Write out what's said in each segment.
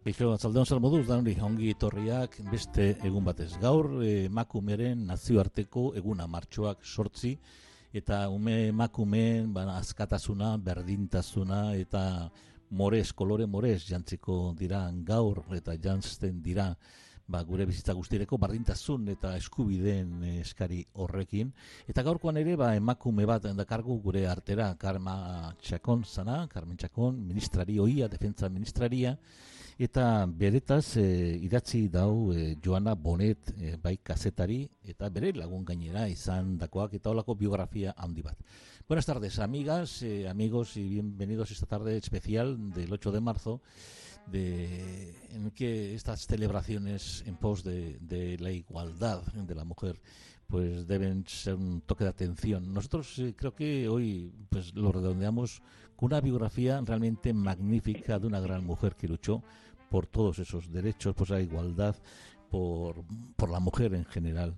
Eixo, atzaldeon zer moduz, da hori, ongi etorriak beste egun batez. Gaur, emakumeren nazioarteko eguna martxoak sortzi, eta ume emakumeen ba, azkatasuna, berdintasuna, eta morez, kolore morez jantziko dira gaur, eta jantzten dira ba, gure bizitza guztireko bardintasun eta eskubideen eskari horrekin. Eta gaurkoan ere ba, emakume bat dakargu gure artera, Karma Txakon zana, Carmen Txakon, ministrari oia, defensa ministraria, eta beretaz e, idatzi dau e, Joana Bonet e, bai kazetari eta bere lagun gainera izan dakoak eta olako biografia handi bat. Buenas tardes, amigas, eh, amigos y bienvenidos esta tarde especial del 8 de marzo de, en que estas celebraciones en pos de, la igualdad de la mujer pues deben ser un toque de atención. Nosotros eh, creo que hoy pues lo redondeamos con una biografía realmente magnífica de una gran mujer que luchó por todos esos derechos, por la igualdad, por, por la mujer en general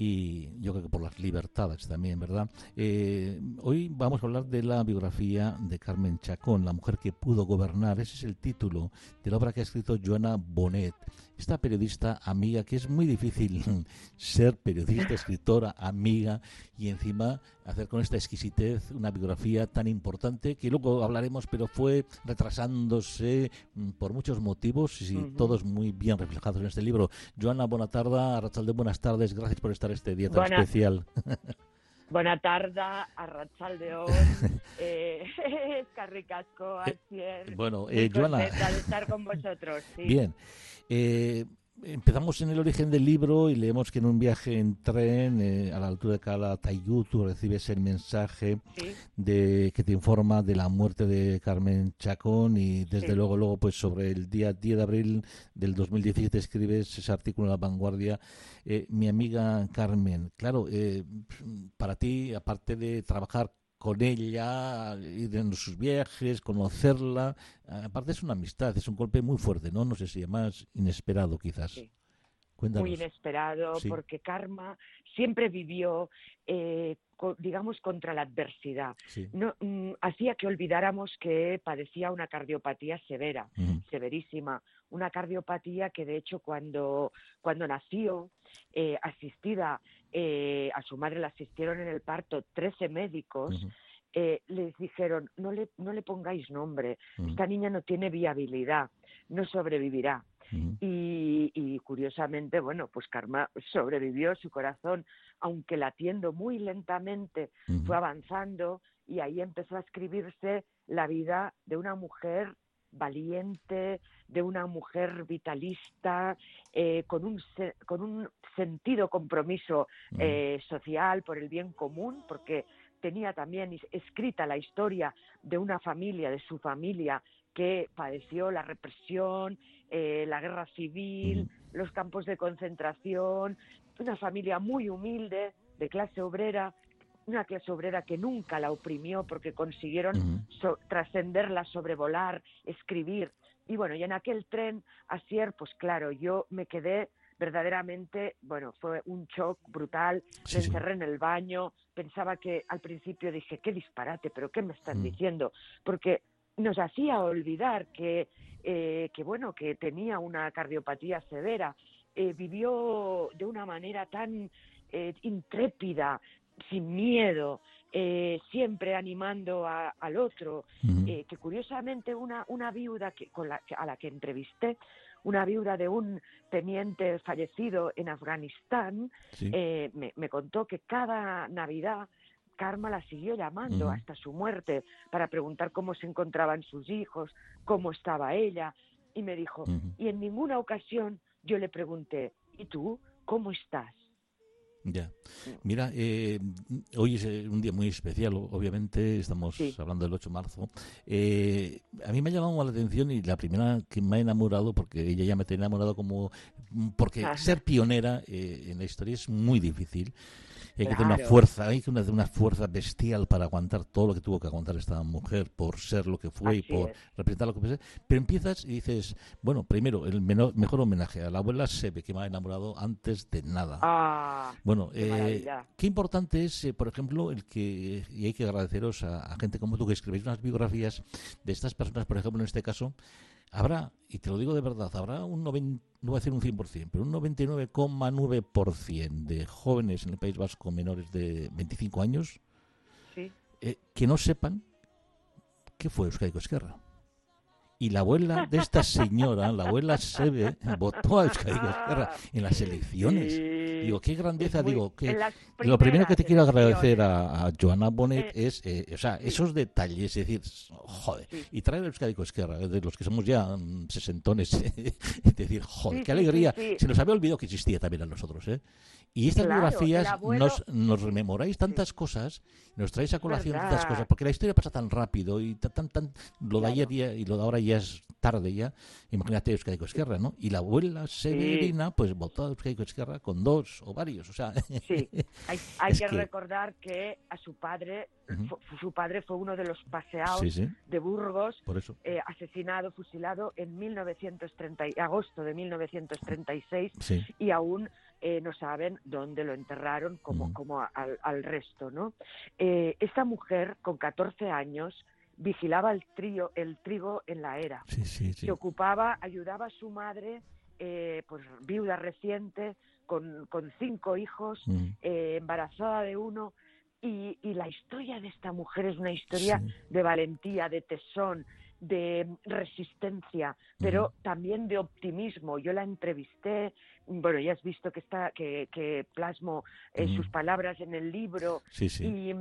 y yo creo que por las libertades también, ¿verdad? Eh, hoy vamos a hablar de la biografía de Carmen Chacón, la mujer que pudo gobernar. Ese es el título de la obra que ha escrito Joana Bonet, esta periodista amiga, que es muy difícil ser periodista, escritora, amiga y encima hacer con esta exquisitez una biografía tan importante que luego hablaremos, pero fue retrasándose mm, por muchos motivos y todos muy bien reflejados en este libro. Joana, buena tarde, Arrachalde, buenas tardes, gracias por estar este día tan Buena. especial. Buena tarde, Arrachaldeón, eh, Carricasco, Asier. Bueno, Muy eh, Joana. de estar con vosotros, sí. Bien. Eh, empezamos en el origen del libro y leemos que en un viaje en tren eh, a la altura de Calatayud tú recibes el mensaje Sí, de que te informa de la muerte de Carmen Chacón y desde Sí. luego luego pues sobre el día 10 de abril del 2017 escribes ese artículo en La Vanguardia eh, mi amiga Carmen claro eh, para ti aparte de trabajar con ella, ir en sus viajes, conocerla, aparte es una amistad, es un golpe muy fuerte, ¿no? No sé si más inesperado quizás. Sí. Cuéntanos. muy inesperado, Sí. porque Karma siempre vivió, eh, co- digamos, contra la adversidad. Sí. No, mm, hacía que olvidáramos que padecía una cardiopatía severa. Severísima, una cardiopatía que de hecho cuando, cuando nació, eh, asistida, eh, a su madre la asistieron en el parto 13 médicos, eh, les dijeron, no le, no le pongáis nombre, esta niña no tiene viabilidad, no sobrevivirá. Y, y curiosamente, bueno, pues Karma sobrevivió, su corazón, aunque latiendo muy lentamente, fue avanzando y ahí empezó a escribirse la vida de una mujer valiente, de una mujer vitalista, eh, con, un, se- con un sentido compromiso Ujú. eh, social por el bien común, porque tenía también escrita la historia de una familia, de su familia, que padeció la represión, eh, la guerra civil, los campos de concentración, una familia muy humilde, de clase obrera, una clase obrera que nunca la oprimió porque consiguieron so- trascenderla, sobrevolar, escribir. Y bueno, y en aquel tren, Asier, pues claro, yo me quedé verdaderamente, bueno, fue un shock brutal, Sí, me sí. encerré en el baño, pensaba que al principio dije, qué disparate, pero ¿qué me están Mm. diciendo? Porque nos hacía olvidar que, eh, que bueno, que tenía una cardiopatía severa, eh, vivió de una manera tan eh, intrépida, sin miedo, eh, siempre animando a- al otro, eh, que curiosamente una, una viuda que, con la, a la que entrevisté, una viuda de un teniente fallecido en Afganistán, Sí. eh, me, me contó que cada Navidad Karma la siguió llamando hasta su muerte para preguntar cómo se encontraban sus hijos, cómo estaba ella, y me dijo, y en ninguna ocasión yo le pregunté, ¿y tú cómo estás? Ya. Mira, eh, hoy es eh, un día muy especial, obviamente, estamos hablando del 8 de marzo. Eh, a mí me ha llamado la atención y la primera que me ha enamorado, porque ella ya me ha enamorado como... Porque ser pionera en la historia es muy difícil hay que tener una fuerza, hay que tener una fuerza bestial para aguantar todo lo que tuvo que aguantar esta mujer por ser lo que fue y por representar lo que fue. Pero empiezas y dices, bueno, primero, el mejor homenaje a la abuela Sebe, que me ha enamorado antes de nada. Ah, bueno, qué, eh, qué importante es, eh, por ejemplo, el que, y hay que agradeceros a, a gente como tú que escribís unas biografías de estas personas, por ejemplo, en este caso, habrá, y te lo digo de verdad, habrá un 90, no voy a decir un 100%, pero un 99,9% de jóvenes en el País Vasco menores de 25 años eh, que no sepan qué fue Euskadi Esquerra. Y la abuela de esta señora, la abuela Sebe, votó a Euskadi Esquerra en las elecciones. Digo, qué grandeza, digo, que lo primero que te quiero agradecer a, Joana Bonet eh, es, eh, o sea, esos detalles, es decir, joder, y traer a Euskadi Esquerra, de los que somos ya mm, sesentones, es decir, joder, qué alegría. Se nos había olvidado que existía también a nosotros, ¿eh? Y estas biografías nos, nos rememoráis tantas cosas, nos traéis a colación tantas cosas, porque la historia pasa tan rápido y tan, tan, lo de ayer y lo de ahora ya es tarde ya. Imagínate Euskadi Esquerra, ¿no? Y la abuela Severina, pues votó a Euskadi Esquerra con dos o varios, o sea. Sí, hay, que, recordar que a su padre, su padre fue uno de los paseados de Burgos, eh, asesinado, fusilado en 1930, agosto de 1936, y aún eh, no saben dónde lo enterraron como, como al, resto, ¿no? Eh, esta mujer, con 14 años, vigilaba el, trío, el trigo en la era. Se ocupaba, ayudaba a su madre, eh, pues viuda reciente, con, con cinco hijos, embarazada de uno, y, y, la historia de esta mujer es una historia de valentía, de tesón, de resistencia, pero también de optimismo. Yo la entrevisté, bueno, ya has visto que está que, que plasmo eh, sus palabras en el libro y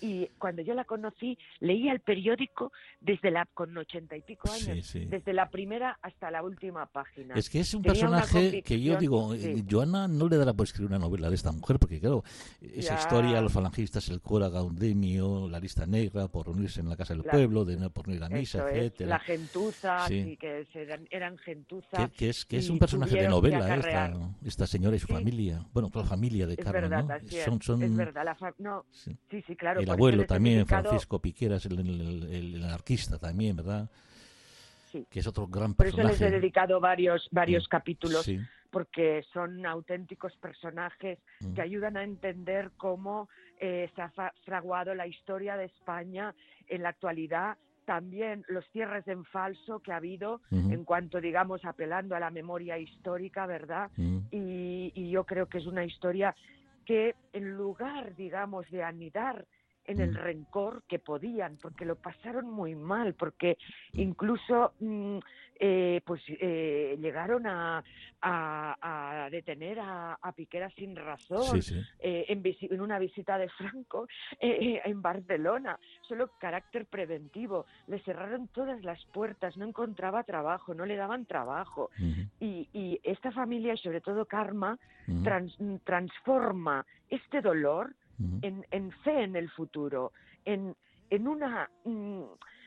y cuando yo la conocí leía el periódico desde la con ochenta y pico años desde la primera hasta la última página. Es que es un personaje que yo digo eh, Joana no le dará por escribir una novela de esta mujer porque claro esa historia los falangistas el cura Gaudemio la lista negra por reunirse en la casa del pueblo de no por no ir a misa etcétera. la gentuza que eran, gentuza que, es que es un personaje de novela esta, esta, señora y su familia bueno toda la familia de Carmen ¿no? son, son... es verdad la no, sí, sí claro el abuelo también, Francisco Piqueras, el, el, anarquista también, ¿verdad? Sí. Que es otro gran personaje. Por eso les he dedicado varios, varios capítulos, porque son auténticos personajes que ayudan a entender cómo eh, se ha fraguado la historia de España en la actualidad también los cierres en falso que ha habido en cuanto, digamos, apelando a la memoria histórica, ¿verdad? y, y, yo creo que es una historia que en lugar, digamos, de anidar en el rencor que podían, porque lo pasaron muy mal, porque incluso mm, eh, pues eh, llegaron a, a, detener a, a, Piquera sin razón eh, en, en, una visita de Franco en Barcelona, solo carácter preventivo. Le cerraron todas las puertas, no encontraba trabajo, no le daban trabajo. y, y, esta familia, y sobre todo Karma, transforma este dolor en, fe en el futuro, en, en, una, mm,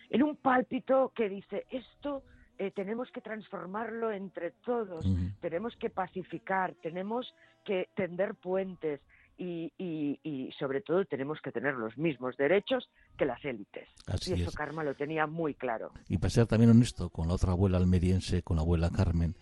en un pálpito que dice, esto eh, tenemos que transformarlo entre todos, tenemos que pacificar, tenemos que tender puentes y, y, sobre todo tenemos que tener los mismos derechos que las élites. y eso Karma lo tenía muy claro. Y para ser también honesto con la otra abuela almeriense, con la abuela Carmen,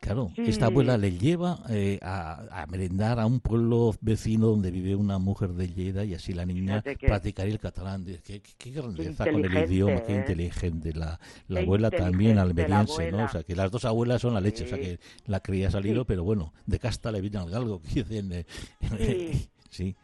Claro, esta abuela le lleva eh, a, merendar a un pueblo vecino donde vive una mujer de Lleida y así la niña practicaría el catalán. Qué, qué, grandeza con el idioma, qué ¿eh? inteligente. La, la abuela también almeriense, ¿no? O sea, que las dos abuelas son la leche, o sea, que la cría salido, pero bueno, de casta le viene al galgo, que dicen. Eh, sí.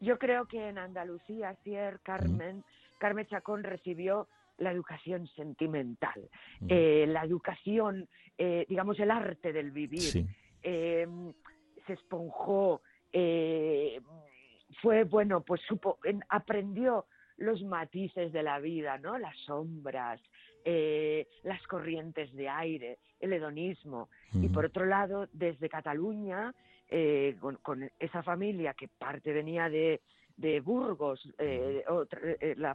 Yo creo que en Andalucía, Sier, Carmen, Carmen Chacón recibió la educación sentimental, eh, la educación, eh, digamos, el arte del vivir. Em, se esponjó, eh, fue, bueno, pues supo, aprendió los matices de la vida, ¿no? Las sombras, las corrientes de aire, el hedonismo. Y por otro lado, desde Cataluña, con, esa familia que parte venía de, de Burgos, eh,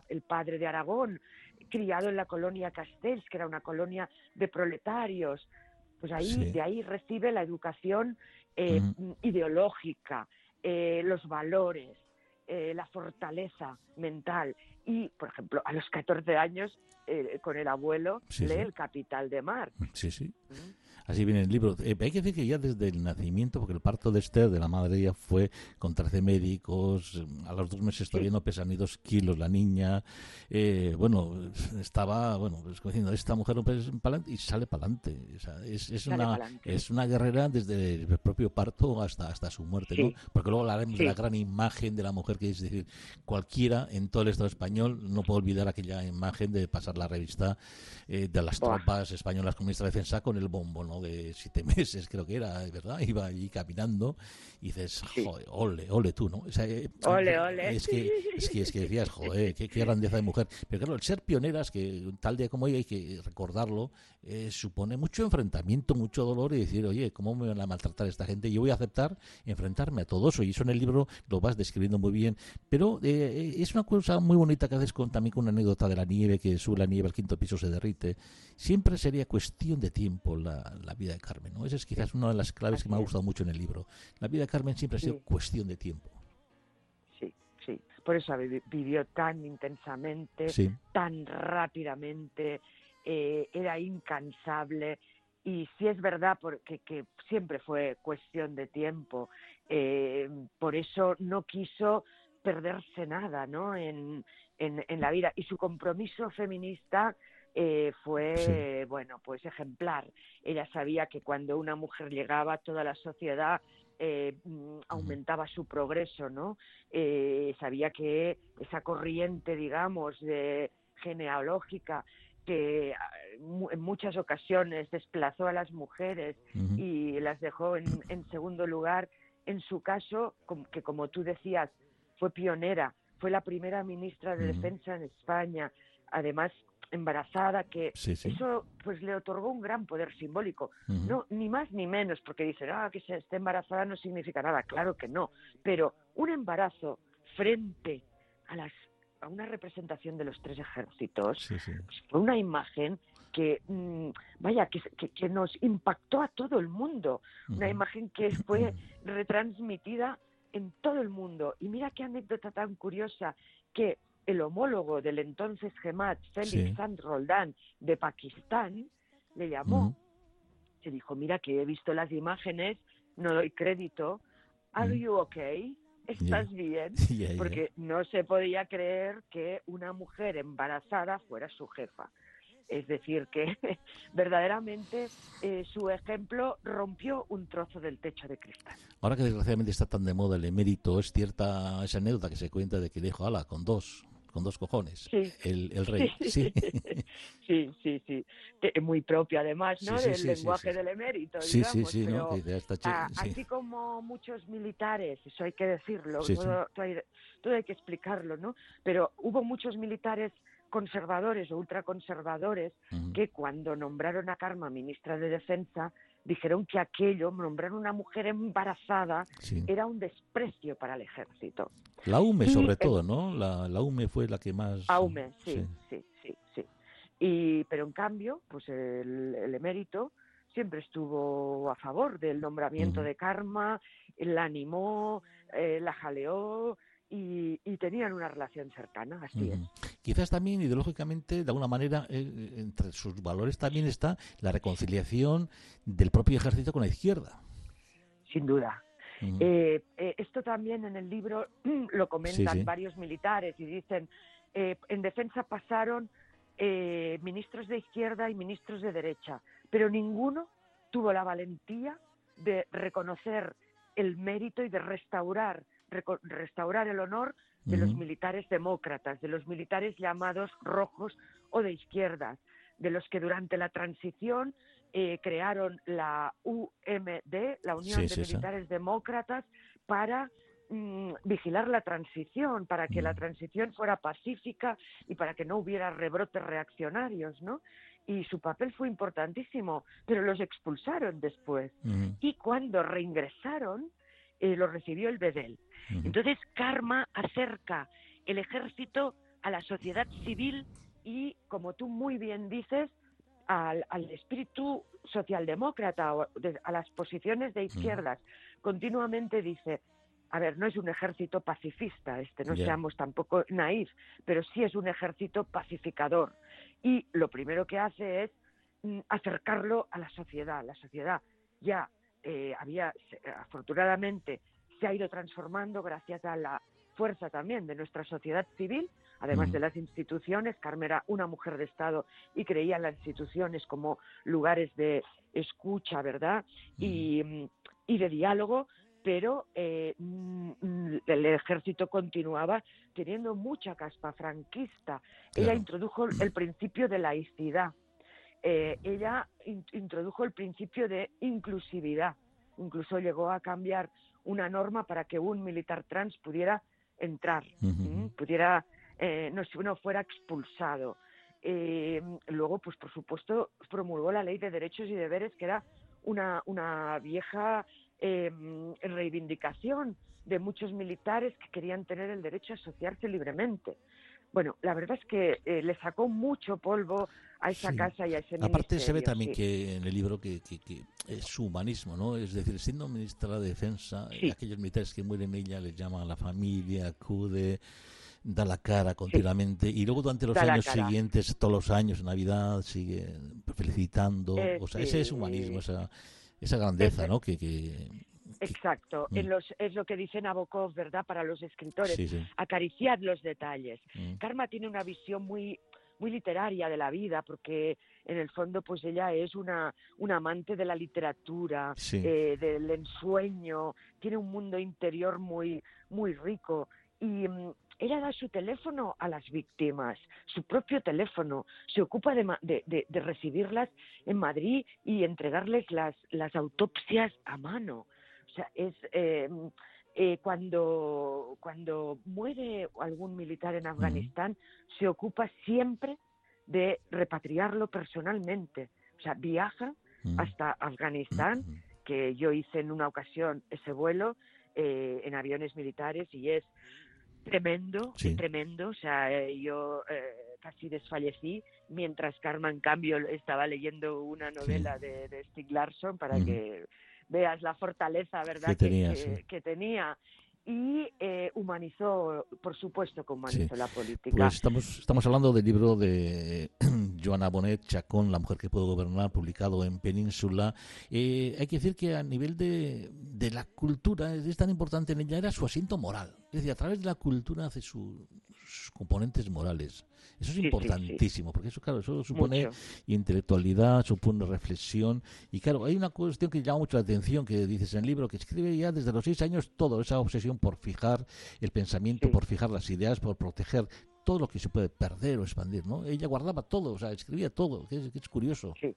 el padre de Aragón, criado en la colonia Castells, que era una colonia de proletarios, pues ahí, de ahí recibe la educación ideológica, los valores, la fortaleza mental. Y, por ejemplo, a los 14 años eh, con el abuelo lee El Capital de Mar. Sí, sí. Así viene el libro. Eh, hay que decir que ya desde el nacimiento, porque el parto de Esther, de la madre ella, fue con 13 médicos, a los dos meses todavía no pesa ni dos kilos la niña. Eh, bueno, estaba, bueno, pues diciendo, esta mujer no pesa para y sale para adelante. es, es una, es una guerrera desde el propio parto hasta, hasta su muerte, ¿no? Porque luego hablaremos de la gran imagen de la mujer, que es decir, cualquiera en todo el Estado español no puede olvidar aquella imagen de pasar la revista eh, de las tropas españolas comunistas de defensa con el bombo, ¿no? De siete meses, creo que era, ¿verdad? Iba allí caminando y dices, joder, ole, ole tú, ¿no? Eh, ole, ole. Es que, es que, es que decías, joder, qué, grandeza de mujer. Pero claro, el ser pioneras, que tal día como hoy hay que recordarlo, eh, supone mucho enfrentamiento, mucho dolor y decir, oye, ¿cómo me van a maltratar esta gente? Yo voy a aceptar enfrentarme a todo eso. Y eso en el libro lo vas describiendo muy bien. Pero es una cosa muy bonita que haces con, también con una anécdota de la nieve, que sube la nieve al quinto piso se derrite. Siempre sería cuestión de tiempo la, vida de Carmen. ¿no? Esa es quizás una de las claves que me ha gustado mucho en el libro. La vida de Carmen siempre ha sido cuestión de tiempo. Sí, sí. Por eso vivió tan intensamente, tan rápidamente, eh, era incansable. Y sí es verdad porque que siempre fue cuestión de tiempo. Eh, por eso no quiso perderse nada, ¿no? En, en, la vida. Y su compromiso feminista eh, fue, bueno, pues ejemplar. Ella sabía que cuando una mujer llegaba, toda la sociedad eh, mm, aumentaba su progreso, ¿no? Eh, sabía que esa corriente, digamos, de genealógica que ah, en muchas ocasiones desplazó a las mujeres y las dejó en, en, segundo lugar, en su caso, que como tú decías, fue pionera fue la primera ministra de Defensa en España, además embarazada, que eso pues le otorgó un gran poder simbólico. No, ni más ni menos, porque dicen, ah, que se esté embarazada no significa nada, claro que no, pero un embarazo frente a las a una representación de los tres ejércitos pues, fue una imagen que mm, vaya que, que, nos impactó a todo el mundo una imagen que fue retransmitida en todo el mundo. Y mira qué anécdota tan curiosa que el homólogo del entonces Gemat, Félix sí. Roldán, de Pakistán, le llamó. Se dijo, mira que he visto las imágenes, no doy crédito. ¿Are you okay? ¿Estás bien? Porque no se podía creer que una mujer embarazada fuera su jefa. Es decir, que verdaderamente eh, su ejemplo rompió un trozo del techo de cristal. Ahora que desgraciadamente está tan de moda el emérito, es cierta esa anécdota que se cuenta de que le dijo, ala, con dos, con dos cojones, el, rey. Sí, sí, sí, sí. Muy propio además, ¿no? del lenguaje del emérito, Sí, sí, sí, Así como muchos militares, eso hay que decirlo, todo, todo, hay, que explicarlo, ¿no? Pero hubo muchos militares conservadores o ultraconservadores que cuando nombraron a Karma ministra de Defensa dijeron que aquello, nombrar una mujer embarazada, era un desprecio para el ejército. La UME sobre todo, ¿no? La, la, UME fue la que más... La UME, sí, sí, sí, sí. Y, pero en cambio, pues el, emérito siempre estuvo a favor del nombramiento de Karma, la animó, eh, la jaleó, y, tenían una relación cercana, así es. Quizás también ideológicamente, de alguna manera, eh, entre sus valores también está la reconciliación del propio ejército con la izquierda. Sin duda. Eh, eh, esto también en el libro lo comentan varios militares y dicen, en defensa pasaron ministros de izquierda y ministros de derecha, pero ninguno tuvo la valentía de reconocer el mérito y de restaurar restaurar el honor de los militares demócratas, de los militares llamados rojos o de izquierdas, de los que durante la transición eh, crearon la UMD, la Unión de Militares Demócratas, para mm, vigilar la transición, para que la transición fuera pacífica y para que no hubiera rebrotes reaccionarios, ¿no? Y su papel fue importantísimo, pero los expulsaron después. Y cuando reingresaron, eh, lo recibió el Bedel. Entonces, Karma acerca el ejército a la sociedad civil y, como tú muy bien dices, al, espíritu socialdemócrata o a las posiciones de izquierdas. Continuamente dice, a ver, no es un ejército pacifista, este, no seamos tampoco naif, pero sí es un ejército pacificador. Y lo primero que hace es mm, acercarlo a la sociedad. La sociedad ya eh, había, afortunadamente, se ha ido transformando gracias a la fuerza también de nuestra sociedad civil, además de las instituciones. Carmen era una mujer de Estado y creía en las instituciones como lugares de escucha, ¿verdad? Y, de diálogo, pero eh, mm, el ejército continuaba teniendo mucha caspa franquista. Ella introdujo el principio de laicidad. Eh, ella introdujo el principio de inclusividad. Incluso llegó a cambiar una norma para que un militar trans pudiera entrar, pudiera eh, no, no fuera expulsado. Eh, luego, pues por supuesto, promulgó la ley de derechos y deberes, que era una, una vieja em, reivindicación de muchos militares que querían tener el derecho a asociarse libremente. Bueno, la verdad es que eh, le sacó mucho polvo a esa casa y a ese Aparte se ve también que en el libro que, es su humanismo, ¿no? Es decir, siendo ministra de Defensa, aquellos militares que mueren ella les llama a la familia, acude, da la cara continuamente y luego durante los años siguientes, todos los años, Navidad, sigue felicitando. Eh, o sea, ese es humanismo, esa, esa grandeza, ¿no? que, Exacto, en mm. los, es lo que dice Nabokov, ¿verdad? Para los escritores, acariciar los detalles. Mm. Karma tiene una visión muy muy literaria de la vida, porque en el fondo pues ella es una, una amante de la literatura, eh, del ensueño, tiene un mundo interior muy, muy rico y mm, ella da su teléfono a las víctimas, su propio teléfono, se ocupa de, de, recibirlas en Madrid y entregarles las, las autopsias a mano. O sea, es eh, eh, cuando, cuando muere algún militar en Afganistán, se ocupa siempre de repatriarlo personalmente. O sea, viaja hasta Afganistán, que yo hice en una ocasión ese vuelo eh, en aviones militares y es tremendo, tremendo. O sea, yo casi desfallecí mientras Karma, en cambio, estaba leyendo una novela de, de Stig Larsson para que veas la fortaleza, ¿verdad? Que tenía, que, tenía y eh, humanizó, por supuesto que humanizó la política. Pues estamos, estamos hablando del libro de Joana Bonet, Chacón, La mujer que puede gobernar, publicado en Península. Eh, hay que decir que a nivel de, de la cultura, es tan importante en ella, era su asiento moral. Es decir, a través de la cultura hace sus componentes morales. Eso es importantísimo, porque eso, claro, eso supone intelectualidad, supone reflexión. Y claro, hay una cuestión que llama mucho la atención, que dices en el libro, que escribe ya desde los seis años todo, esa obsesión por fijar el pensamiento, por fijar las ideas, por proteger todo lo que se puede perder o expandir, ¿no? Ella guardaba todo, o sea, escribía todo, que es, curioso. Sí.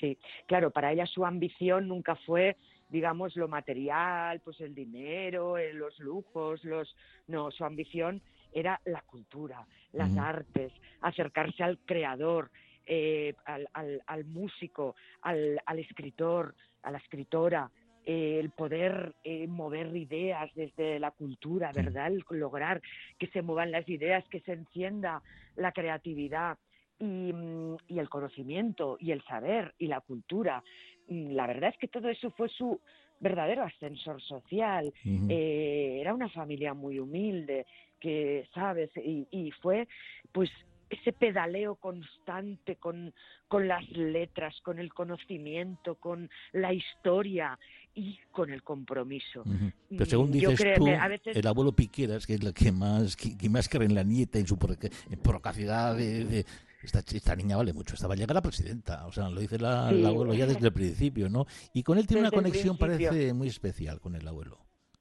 Sí, claro, para ella su ambición nunca fue digamos lo material, pues el dinero, eh, los lujos, los no, su ambición era la cultura, las artes, acercarse al creador, eh, al, al, músico, al, al, escritor, a la escritora, eh, el poder eh, mover ideas desde la cultura, ¿verdad? El lograr que se muevan las ideas, que se encienda la creatividad y, mm, y el conocimiento y el saber y la cultura. Mm, la verdad es que todo eso fue su, verdadero ascensor social. eh, era una familia muy humilde, que, ¿sabes? Y, y fue, pues, ese pedaleo constante con, con las letras, con el conocimiento, con la historia y con el compromiso. Pero según dices tú, el abuelo Piqueras, que es la que más que, más cree en la nieta, en su procacidad de, esta, esta, niña vale mucho, esta va a llegar a presidenta, o sea, lo dice la, el abuelo ya desde el principio, ¿no? Y con él tiene una conexión, parece muy especial con el abuelo.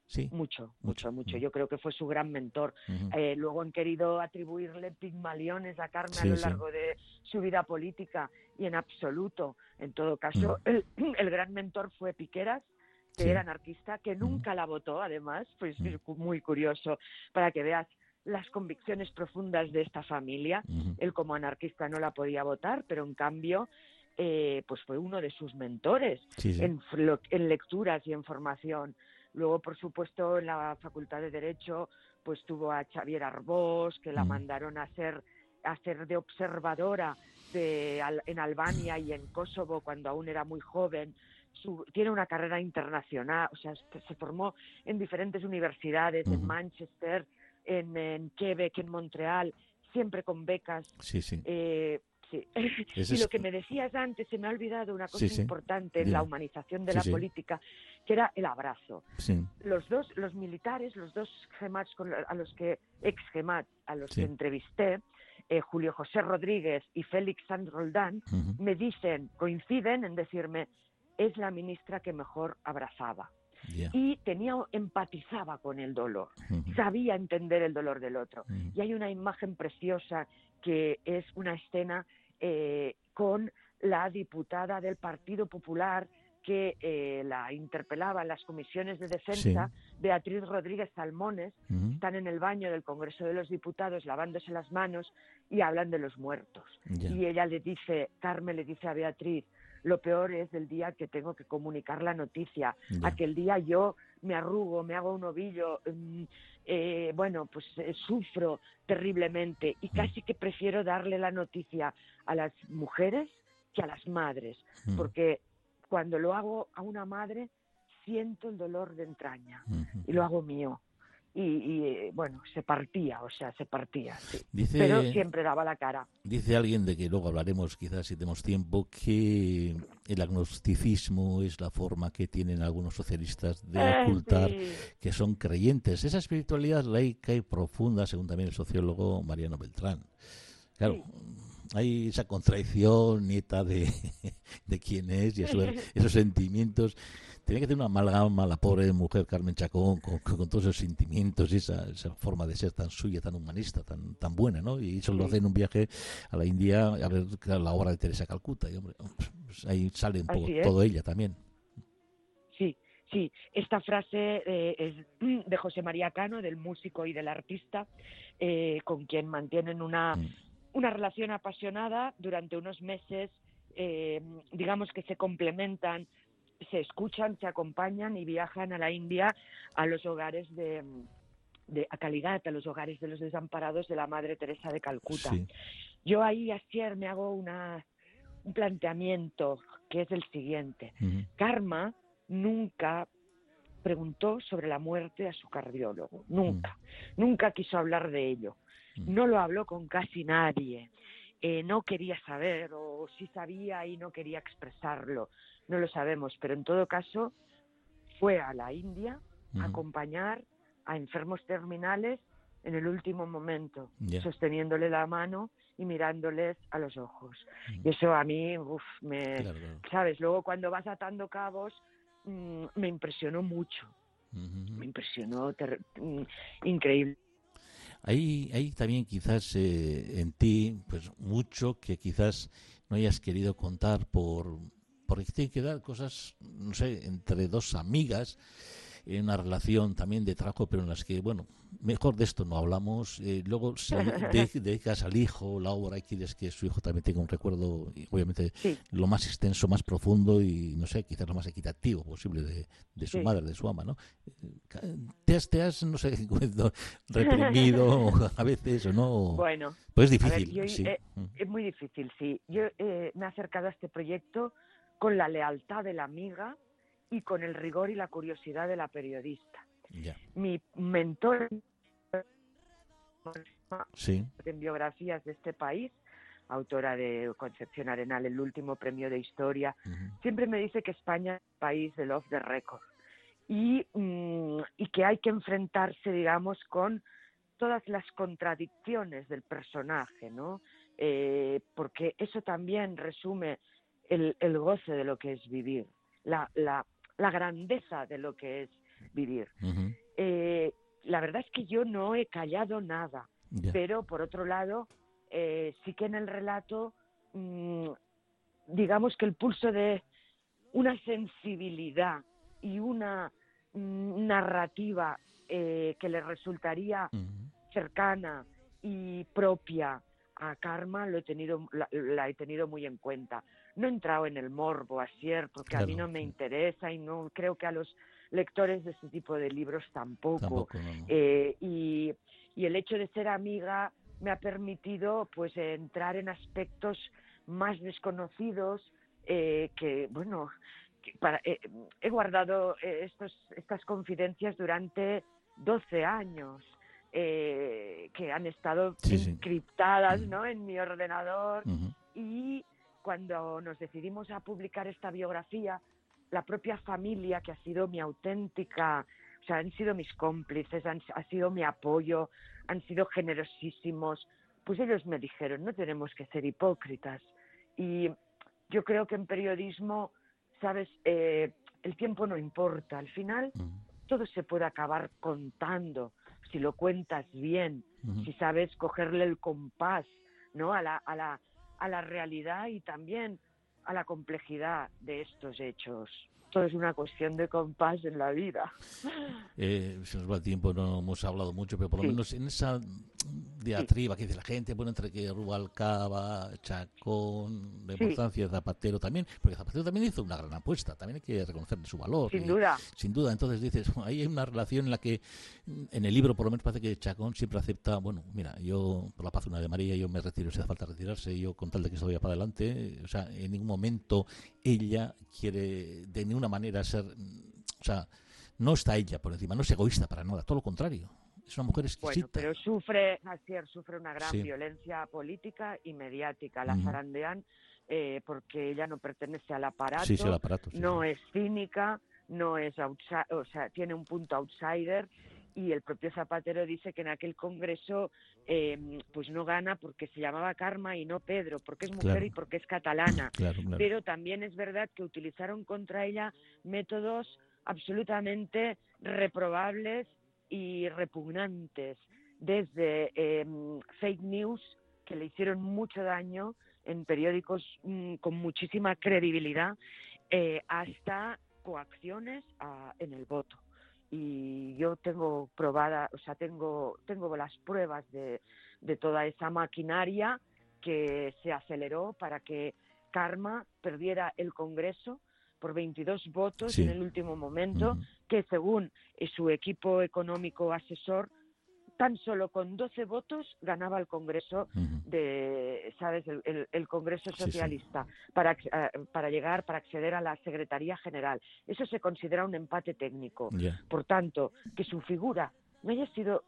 Sí. Mucho, mucho, mucho. Yo creo que fue su gran mentor. Eh, luego han querido atribuirle pigmaliones a Carmen a lo largo de su vida política y en absoluto. En todo caso, el, el, gran mentor fue Piqueras que era anarquista, que nunca la votó, además, pues es muy curioso, para que veas las convicciones profundas de esta familia. Él como anarquista no la podía votar, pero en cambio eh, pues fue uno de sus mentores En, en, lecturas y en formación. Luego, por supuesto, en la Facultad de Derecho, pues tuvo a Xavier Arbós, que la mandaron a ser, a ser de observadora de, en Albania y en Kosovo cuando aún era muy joven. tiene una carrera internacional, o sea, se formó en diferentes universidades, en Manchester, en, Quebec, en Montreal, siempre con becas. Sí, sí. Eh, y lo que me decías antes, se me ha olvidado una cosa importante en la humanización de la política, que era el abrazo. Los dos, los militares, los dos gemats a los que, ex gemats a los que entrevisté, eh, Julio José Rodríguez y Félix San Roldán, me dicen, coinciden en decirme, es la ministra que mejor abrazaba. Y tenía, empatizaba con el dolor, sabía entender el dolor del otro. Y hay una imagen preciosa que es una escena eh, con la diputada del Partido Popular que eh, la interpelaba en las comisiones de defensa, Beatriz Rodríguez Salmones, están en el baño del Congreso de los Diputados lavándose las manos y hablan de los muertos. Y ella le dice, Carmen le dice a Beatriz, lo peor es el día que tengo que comunicar la noticia, aquel día yo me arrugo, me hago un ovillo, mm, eh, bueno, pues eh, sufro terriblemente y mm. casi que prefiero darle la noticia a las mujeres que a las madres, mm. porque cuando lo hago a una madre siento el dolor de entraña y lo hago mío y, eh, bueno, se partía, o sea, se partía, pero siempre daba la cara. Dice alguien de que luego hablaremos, quizás si tenemos tiempo, que el agnosticismo es la forma que tienen algunos socialistas de eh, ocultar que son creyentes. Esa espiritualidad laica y profunda, según también el sociólogo Mariano Beltrán. Claro, hay esa contradicción nieta de, de quién es y esos sentimientos tiene que tener una amalgama la pobre mujer Carmen Chacón con, todos esos sentimientos y esa, forma de ser tan suya, tan humanista, tan tan buena, ¿no? Y eso lo hace en un viaje a la India a ver la obra de Teresa Calcuta. Y, hombre, pues ahí sale un poco todo ella también. Sí, sí. Esta frase eh, es de José María Cano, del músico y del artista, eh, con quien mantienen una, mm. una relación apasionada durante unos meses. Eh, digamos que se complementan se escuchan, se acompañan y viajan a la India a los hogares de, de a Caligat, a los hogares de los desamparados de la Madre Teresa de Calcuta. Yo ahí ayer me hago una, un planteamiento que es el siguiente. Karma nunca preguntó sobre la muerte a su cardiólogo, nunca, nunca quiso hablar de ello, no lo habló con casi nadie, eh, no quería saber o si sabía y no quería expresarlo no lo sabemos, pero en todo caso fue a la India a acompañar a enfermos terminales en el último momento, sosteniéndole la mano y mirándoles a los ojos. Y eso a mí, uf, me, ¿sabes? Luego cuando vas atando cabos, mm, me impresionó mucho. Me impresionó mm, increíble. Hay, hay también quizás eh, en ti, pues mucho que quizás no hayas querido contar por porque tiene que dar cosas, no sé, entre dos amigas, en una relación también de trabajo, pero en las que, bueno, mejor de esto no hablamos. Eh, luego se dedicas al hijo, la obra, y quieres que su hijo también tenga un recuerdo, obviamente, lo más extenso, más profundo y, no sé, quizás lo más equitativo posible de, su madre, de su ama, ¿no? ¿Te has, te has no sé, reprimido a veces o no? Bueno. Pues es difícil, sí. Eh, es muy difícil, sí. Yo eh, me he acercado a este proyecto con la lealtad de la amiga y con el rigor y la curiosidad de la periodista. Mi mentor en biografías de este país, autora de Concepción Arenal, el último premio de historia, siempre me dice que España es un país del off the record. Y, mm, y que hay que enfrentarse, digamos, con todas las contradicciones del personaje, ¿no? Eh, porque eso también resume el, el goce de lo que es vivir, la, la, la grandeza de lo que es vivir. eh, la verdad es que yo no he callado nada, pero por otro lado, eh, sí que en el relato, mm, digamos que el pulso de una sensibilidad y una mm, narrativa eh, que le resultaría cercana y propia a Karma lo he tenido, la, he tenido muy en cuenta. No he entrado en el morbo, Asier, porque a mí no me interesa y no creo que a los lectores de este tipo de libros tampoco. Eh, y, y el hecho de ser amiga me ha permitido pues entrar en aspectos más desconocidos eh, que bueno para, eh, he guardado estos, estas confidencias durante 12 años que han estado encriptadas ¿no? en mi ordenador y cuando nos decidimos a publicar esta biografía, la propia familia que ha sido mi auténtica, o sea, han sido mis cómplices, han, ha sido mi apoyo, han sido generosísimos, pues ellos me dijeron, no tenemos que ser hipócritas. Y yo creo que en periodismo, sabes, eh, el tiempo no importa, al final todo se puede acabar contando si lo cuentas bien, si sabes cogerle el compás, ¿no? A la, a la, a la realidad y también a la complejidad de estos hechos. Todo es una cuestión de compás en la vida. Eh, se nos va el tiempo, no hemos hablado mucho, pero por lo menos en esa diatriba que dice la gente, bueno, entre que Rubalcaba, Chacón, de importancia, Zapatero también, porque Zapatero también hizo una gran apuesta, también hay que reconocerle su valor. Sin duda. Sin duda, entonces dices, ahí hay una relación en la que en el libro por lo menos parece que Chacón siempre acepta, bueno, mira, yo por la paz una de María, yo me retiro si hace falta retirarse, yo con tal de que se vaya para adelante, o sea, en ningún momento ella quiere de ninguna manera ser, o sea, no está ella por encima, no es egoísta para nada, todo lo contrario es una mujer exquisita. Bueno, pero sufre, sufre una gran violencia política y mediática. La zarandean eh, porque ella no pertenece al aparato, no es cínica, no es o sea, tiene un punto outsider y el propio Zapatero dice que en aquel congreso eh, pues no gana porque se llamaba Karma y no Pedro, porque es mujer y porque es catalana. Pero también es verdad que utilizaron contra ella métodos absolutamente reprobables y repugnantes, desde em, fake news que le hicieron mucho daño en periódicos mm, con muchísima credibilidad, eh, hasta coacciones en el voto. Y yo tengo probada, o sea, tengo, tengo las pruebas de, de toda esa maquinaria que se aceleró para que Karma perdiera el Congreso por 22 votos en el último momento, que según su equipo económico asesor, tan solo con 12 votos ganaba el Congreso de, ¿sabes? El, Congreso Socialista Para, eh, para llegar, para acceder a la Secretaría General. Eso se considera un empate técnico. Por tanto, que su figura no haya sido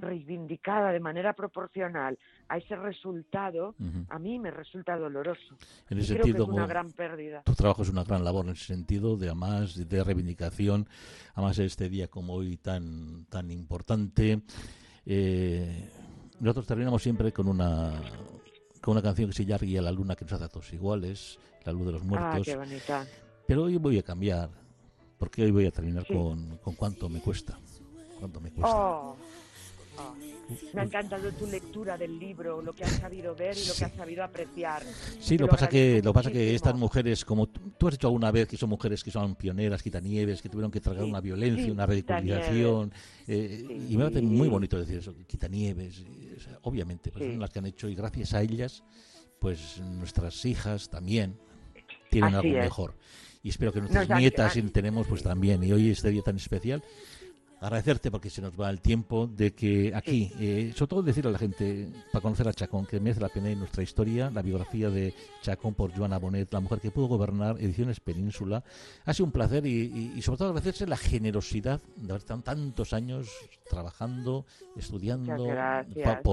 reivindicada de manera proporcional a ese resultado, a mí me resulta doloroso. En ese sentido, es una gran pérdida. Tu trabajo es una gran labor en ese sentido, de además de reivindicación, además de este día como hoy tan tan importante. Eh, nosotros terminamos siempre con una con una canción que se llama a la luna que nos hace a todos iguales, la luz de los ah, muertos. qué bonita. Pero hoy voy a cambiar, porque hoy voy a terminar con, con cuánto me cuesta. Cuánto me cuesta. Oh. Me ha encantado tu lectura del libro, lo que has sabido ver y lo que has sabido apreciar. Sí, lo, pasa que lo pasa que estas mujeres, como tú, has dicho alguna vez, que son mujeres que son pioneras, quitanieves, que tuvieron que tragar una violencia, una ridiculización, eh, y me parece muy bonito decir eso, quitanieves, obviamente, pues son las que han hecho y gracias a ellas, pues nuestras hijas también tienen algo mejor. Y espero que nuestras nietas, si tenemos, pues también. Y hoy este día tan especial, agradecerte porque se nos va el tiempo de que aquí, eh, sobre todo decir a la gente, para conocer a Chacón, que merece la pena en nuestra historia, la biografía de Chacón por Joana Bonet, la mujer que pudo gobernar Ediciones Península. Ha sido un placer y, y sobre todo agradecerse la generosidad de haber estado tantos años trabajando, estudiando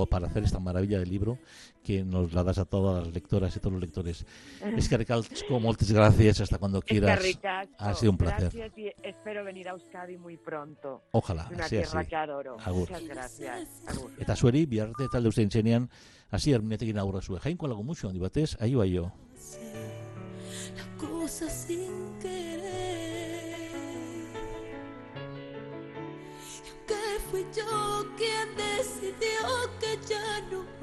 para hacer esta maravilla de libro que nos la das a todas las lectoras y todos los lectores. Es que recalco, muchas gracias, hasta cuando quieras. ha sido un placer. Gracias y espero venir a Euskadi muy pronto. Ojalá, una tierra que adoro. Muchas gracias. Agur. Eta zueri, biharte talde uste intzenean, hasi erminetekin aurra zuen. Jainko lagu mucho, handi batez, aio aio. La cosa sin querer Que fui yo quien decidió que ya no